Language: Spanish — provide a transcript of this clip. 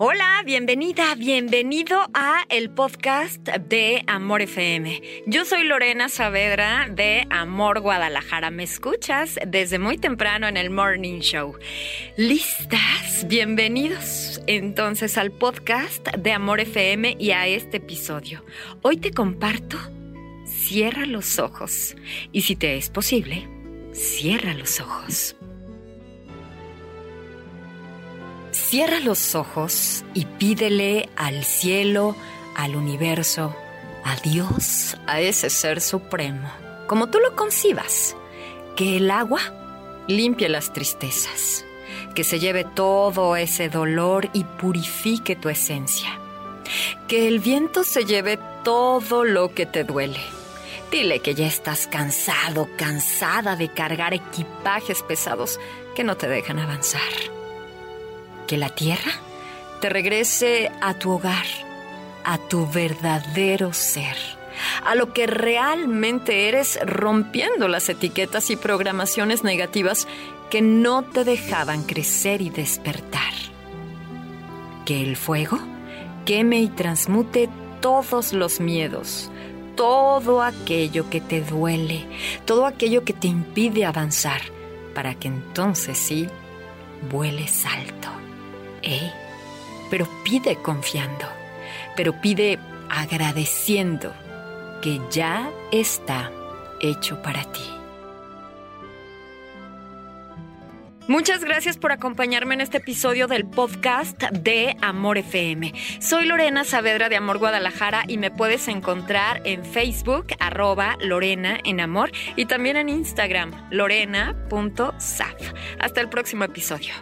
Hola, bienvenida, bienvenido a el podcast de Amor FM. Yo soy Lorena Saavedra de Amor Guadalajara. ¿Me escuchas? Desde muy temprano en el Morning Show. ¿Listas? Bienvenidos entonces al podcast de Amor FM y a este episodio. Hoy te comparto, cierra los ojos y si te es posible, cierra los ojos. Cierra los ojos y pídele al cielo, al universo, a Dios, a ese ser supremo, como tú lo concibas, que el agua limpie las tristezas, que se lleve todo ese dolor y purifique tu esencia, que el viento se lleve todo lo que te duele. Dile que ya estás cansado, cansada de cargar equipajes pesados que no te dejan avanzar que la tierra te regrese a tu hogar, a tu verdadero ser, a lo que realmente eres rompiendo las etiquetas y programaciones negativas que no te dejaban crecer y despertar. Que el fuego queme y transmute todos los miedos, todo aquello que te duele, todo aquello que te impide avanzar, para que entonces sí vueles alto. ¿Eh? Pero pide confiando, pero pide agradeciendo que ya está hecho para ti. Muchas gracias por acompañarme en este episodio del podcast de Amor FM. Soy Lorena Saavedra de Amor Guadalajara y me puedes encontrar en Facebook, arroba Lorena en Amor y también en Instagram, lorena.saf. Hasta el próximo episodio.